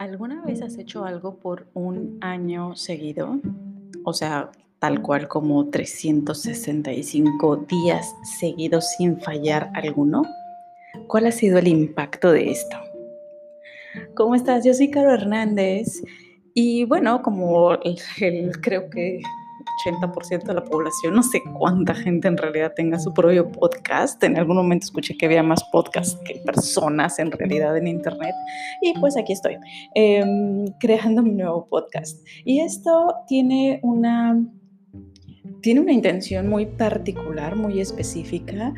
¿Alguna vez has hecho algo por un año seguido? O sea, tal cual como 365 días seguidos sin fallar alguno. ¿Cuál ha sido el impacto de esto? ¿Cómo estás? Yo soy Caro Hernández y bueno, como el, creo que 80% de la población, no sé cuánta gente en realidad tenga su propio podcast. En algún momento escuché que había más podcasts que personas en realidad en Internet. Y pues aquí estoy, em, creando mi nuevo podcast. Y esto tiene una, tiene una intención muy particular, muy específica.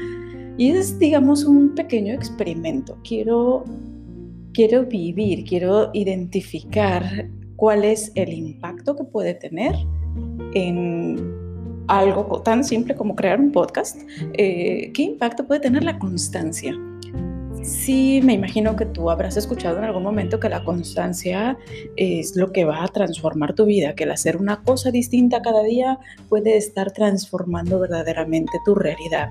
Y es, digamos, un pequeño experimento. Quiero, quiero vivir, quiero identificar cuál es el impacto que puede tener en algo tan simple como crear un podcast, eh, ¿qué impacto puede tener la constancia? Sí, me imagino que tú habrás escuchado en algún momento que la constancia es lo que va a transformar tu vida, que el hacer una cosa distinta cada día puede estar transformando verdaderamente tu realidad.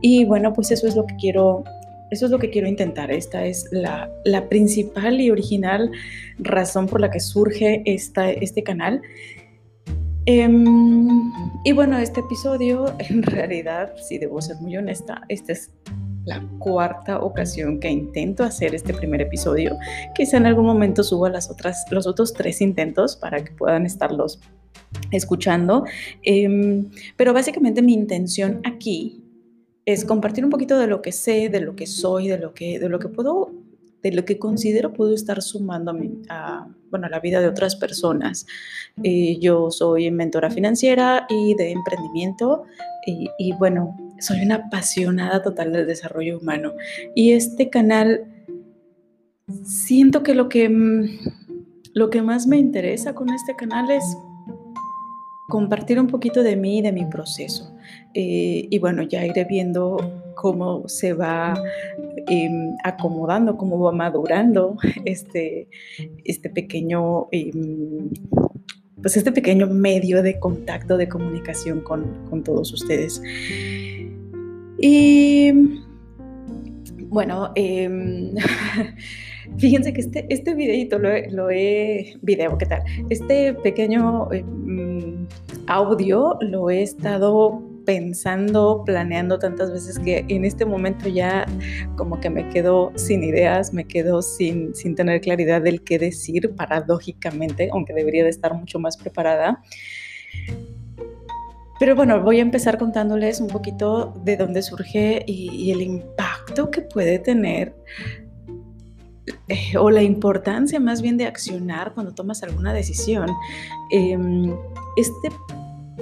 Y bueno, pues eso es lo que quiero eso es lo que quiero intentar. Esta es la, principal y original razón por la que surge este canal. Em, y bueno, este episodio, en realidad, si debo ser muy honesta, esta es la cuarta ocasión que intento hacer este primer episodio. Quizá en algún momento suba las otras, los otros tres intentos para que puedan estarlos escuchando. Em, pero básicamente mi intención aquí es compartir un poquito de lo que sé, de lo que soy, de lo que, de lo que puedo de lo que considero puedo estar sumando a, bueno, la vida de otras personas. Eh, yo soy mentora financiera y de emprendimiento y, y, bueno, soy una apasionada total del desarrollo humano. Y este canal, siento que lo que, mm, lo que más me interesa con este canal es compartir un poquito de mí y de mi proceso. Eh, y bueno, ya iré viendo cómo se va em, acomodando, cómo va madurando este, este pequeño... Em, pues este pequeño medio de contacto, de comunicación con, con todos ustedes. Y bueno, eh, fíjense que este, este videito lo he, lo he, video, ¿qué tal? Este pequeño em, audio lo he estado pensando, planeando tantas veces que en este momento ya como que me quedo sin ideas, me quedo sin, sin tener claridad del qué decir paradójicamente, aunque debería de estar mucho más preparada. Pero bueno, voy a empezar contándoles un poquito de dónde surge y, el impacto que puede tener eh, o la importancia más bien de accionar cuando tomas alguna decisión. Em, este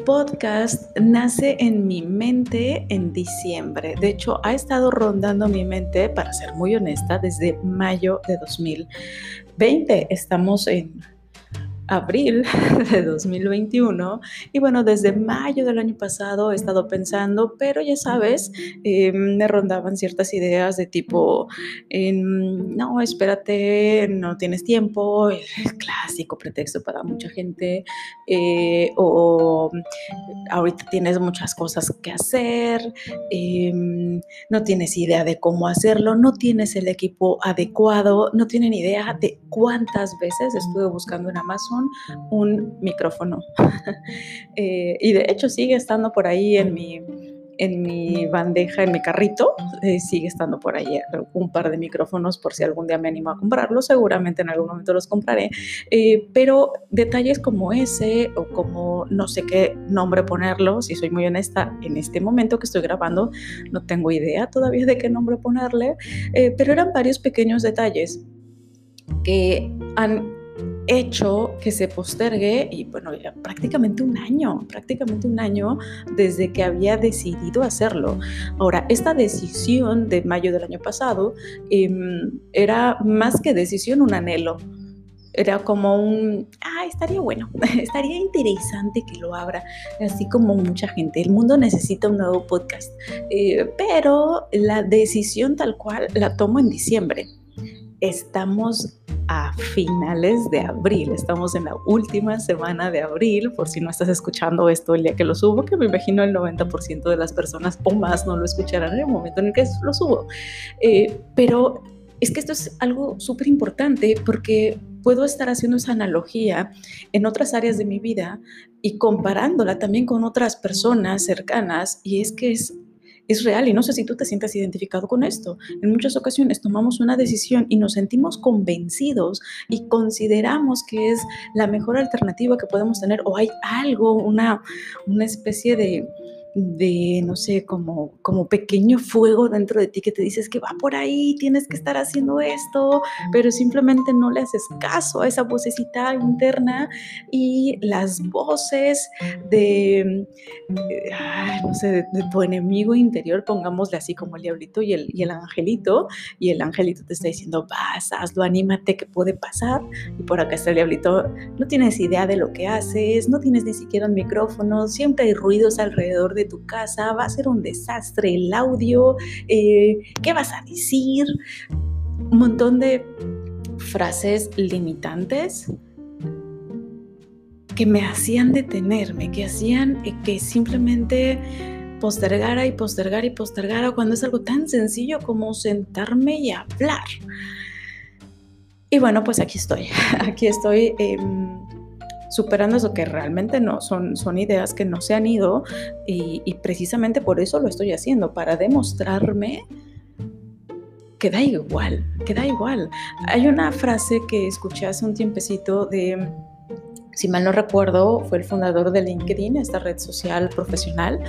podcast nace en mi mente en diciembre. De hecho, ha estado rondando mi mente, para ser muy honesta, desde mayo de 2020. Estamos en abril de 2021 y bueno, desde mayo del año pasado he estado pensando, pero ya sabes, eh, me rondaban ciertas ideas de tipo, no, espérate, no tienes tiempo, el clásico pretexto para mucha gente, eh, o ahorita tienes muchas cosas que hacer, em, no tienes idea de cómo hacerlo, no tienes el equipo adecuado, no tienen idea de cuántas veces estuve buscando en Amazon un micrófono. Eh, y de hecho sigue estando por ahí en mi, en mi bandeja, en mi carrito, eh, sigue estando por ahí un par de micrófonos por si algún día me animo a comprarlos, seguramente en algún momento los compraré, eh, pero detalles como ese o como no sé qué nombre ponerlo, si soy muy honesta, en este momento que estoy grabando no tengo idea todavía de qué nombre ponerle, pero eran varios pequeños detalles que han hecho que se postergue y bueno, ya prácticamente un año, prácticamente un año desde que había decidido hacerlo. Ahora, esta decisión de mayo del año pasado em, era más que decisión, un anhelo. Era como un, ah, estaría bueno, estaría interesante que lo abra, así como mucha gente. El mundo necesita un nuevo podcast, eh, pero la decisión tal cual la tomo en diciembre. Estamos a finales de abril. Estamos en la última semana de abril, por si no estás escuchando esto el día que lo subo, que me imagino el 90% de las personas o más no lo escucharán en el momento en el que lo subo. Eh, pero es que esto es algo súper importante porque puedo estar haciendo esa analogía en otras áreas de mi vida y comparándola también con otras personas cercanas y es que es es real y no sé si tú te sientas identificado con esto. En muchas ocasiones tomamos una decisión y nos sentimos convencidos y consideramos que es la mejor alternativa que podemos tener o hay algo, una, una especie de, de, no sé, como, como pequeño fuego dentro de ti que te dices que va por ahí, tienes que estar haciendo esto, pero simplemente no le haces caso a esa vocecita interna y las voces de, no sé, de, tu enemigo interior, pongámosle así como el diablito y el, y el angelito, y el angelito te está diciendo, vas, hazlo, anímate, que puede pasar, y por acá está el diablito, no tienes idea de lo que haces, no tienes ni siquiera un micrófono, siempre hay ruidos alrededor de tu casa, va a ser un desastre el audio, eh, ¿qué vas a decir? Un montón de frases limitantes que me hacían detenerme, que hacían que simplemente postergara y postergara y postergara cuando es algo tan sencillo como sentarme y hablar. Y bueno, pues aquí estoy, aquí estoy. Em, superando eso que realmente no, son, son ideas que no se han ido y, precisamente por eso lo estoy haciendo, para demostrarme que da igual, que da igual. Hay una frase que escuché hace un tiempecito de, si mal no recuerdo, fue el fundador de LinkedIn, esta red social profesional,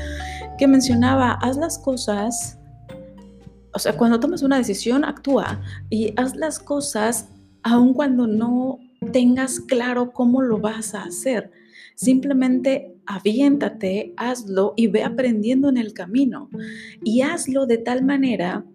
que mencionaba, haz las cosas, o sea, cuando tomas una decisión, actúa y haz las cosas aun cuando no tengas claro cómo lo vas a hacer. Simplemente aviéntate, hazlo y ve aprendiendo en el camino. Y hazlo de tal manera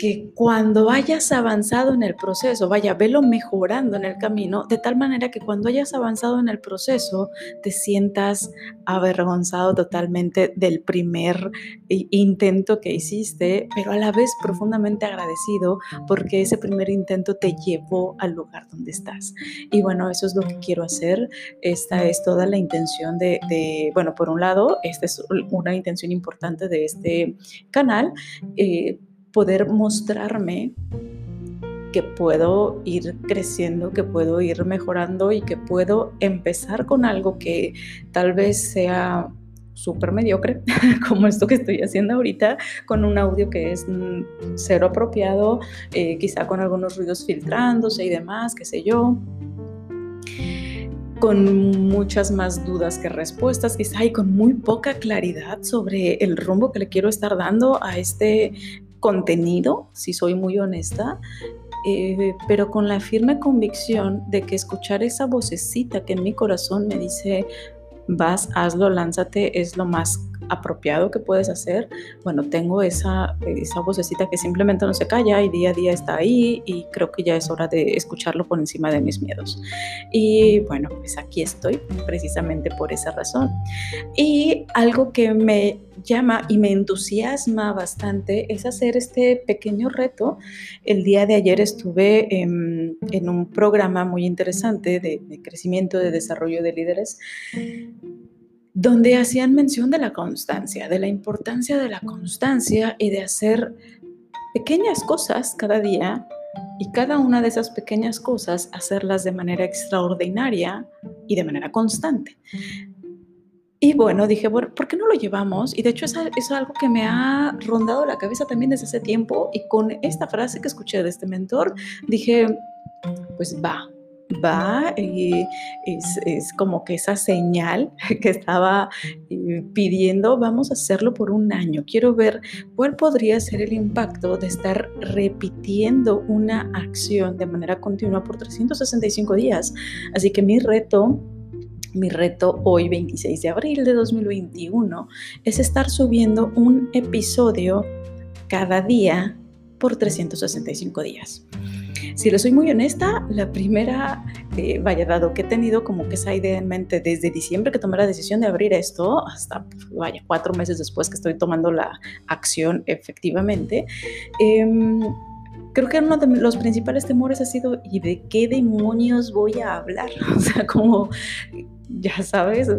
que cuando hayas avanzado en el proceso, vaya, velo mejorando en el camino, de tal manera que cuando hayas avanzado en el proceso te sientas avergonzado totalmente del primer intento que hiciste, pero a la vez profundamente agradecido porque ese primer intento te llevó al lugar donde estás. Y bueno, eso es lo que quiero hacer. Esta es toda la intención de, bueno, por un lado, esta es una intención importante de este canal. Eh, poder mostrarme que puedo ir creciendo, que puedo ir mejorando y que puedo empezar con algo que tal vez sea súper mediocre, como esto que estoy haciendo ahorita, con un audio que es mm, cero apropiado, eh, quizá con algunos ruidos filtrándose y demás, qué sé yo con muchas más dudas que respuestas, quizá y con muy poca claridad sobre el rumbo que le quiero estar dando a este contenido, si soy muy honesta, eh, pero con la firme convicción de que escuchar esa vocecita que en mi corazón me dice, vas, hazlo, lánzate, es lo más apropiado que puedes hacer, bueno, tengo esa, esa vocecita que simplemente no se calla y día a día está ahí y creo que ya es hora de escucharlo por encima de mis miedos. Y bueno, pues aquí estoy precisamente por esa razón. Y algo que me llama y me entusiasma bastante es hacer este pequeño reto. El día de ayer estuve en, un programa muy interesante de, de crecimiento, de desarrollo de líderes donde hacían mención de la constancia, de la importancia de la constancia y de hacer pequeñas cosas cada día y cada una de esas pequeñas cosas hacerlas de manera extraordinaria y de manera constante. Y bueno, dije, bueno, ¿por qué no lo llevamos? Y de hecho eso es algo que me ha rondado la cabeza también desde hace tiempo y con esta frase que escuché de este mentor, dije, pues va, va y es, como que esa señal que estaba eh, pidiendo, vamos a hacerlo por un año. Quiero ver cuál podría ser el impacto de estar repitiendo una acción de manera continua por 365 días. Así que mi reto mi reto hoy, 26 de abril de 2021, es estar subiendo un episodio cada día por 365 días. Si le soy muy honesta, la primera, eh, vaya, dado que he tenido como que esa idea en mente desde diciembre que tomé la decisión de abrir esto, hasta, vaya, cuatro meses después que estoy tomando la acción efectivamente, em, creo que uno de los principales temores ha sido, ¿y de qué demonios voy a hablar? O sea, como, ya sabes,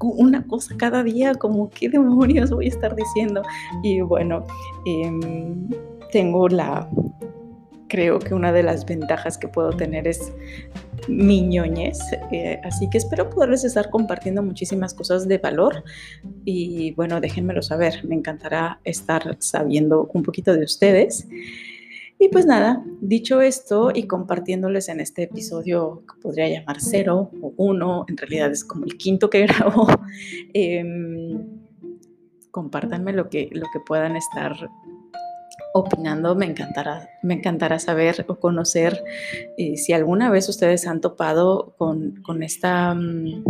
una cosa cada día, como, ¿qué demonios voy a estar diciendo? Y bueno, em, tengo la creo que una de las ventajas que puedo tener es miñoñez. Eh, así que espero poderles estar compartiendo muchísimas cosas de valor y bueno, déjenmelo saber. Me encantará estar sabiendo un poquito de ustedes. Y pues nada, dicho esto y compartiéndoles en este episodio podría llamar cero o uno, en realidad es como el quinto que grabo, eh, compártanme lo que, lo que puedan estar opinando. Me encantará, me encantará saber o conocer eh, si alguna vez ustedes han topado con, con esta, mm,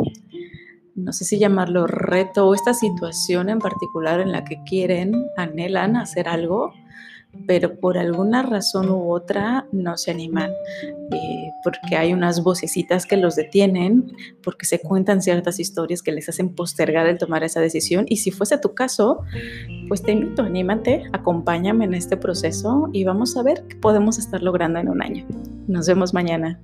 no sé si llamarlo reto o esta situación en particular en la que quieren, anhelan hacer algo pero por alguna razón u otra no se animan, eh, porque hay unas vocecitas que los detienen, porque se cuentan ciertas historias que les hacen postergar el tomar esa decisión. Y si fuese tu caso, pues te invito, anímate, acompáñame en este proceso y vamos a ver qué podemos estar logrando en un año. Nos vemos mañana.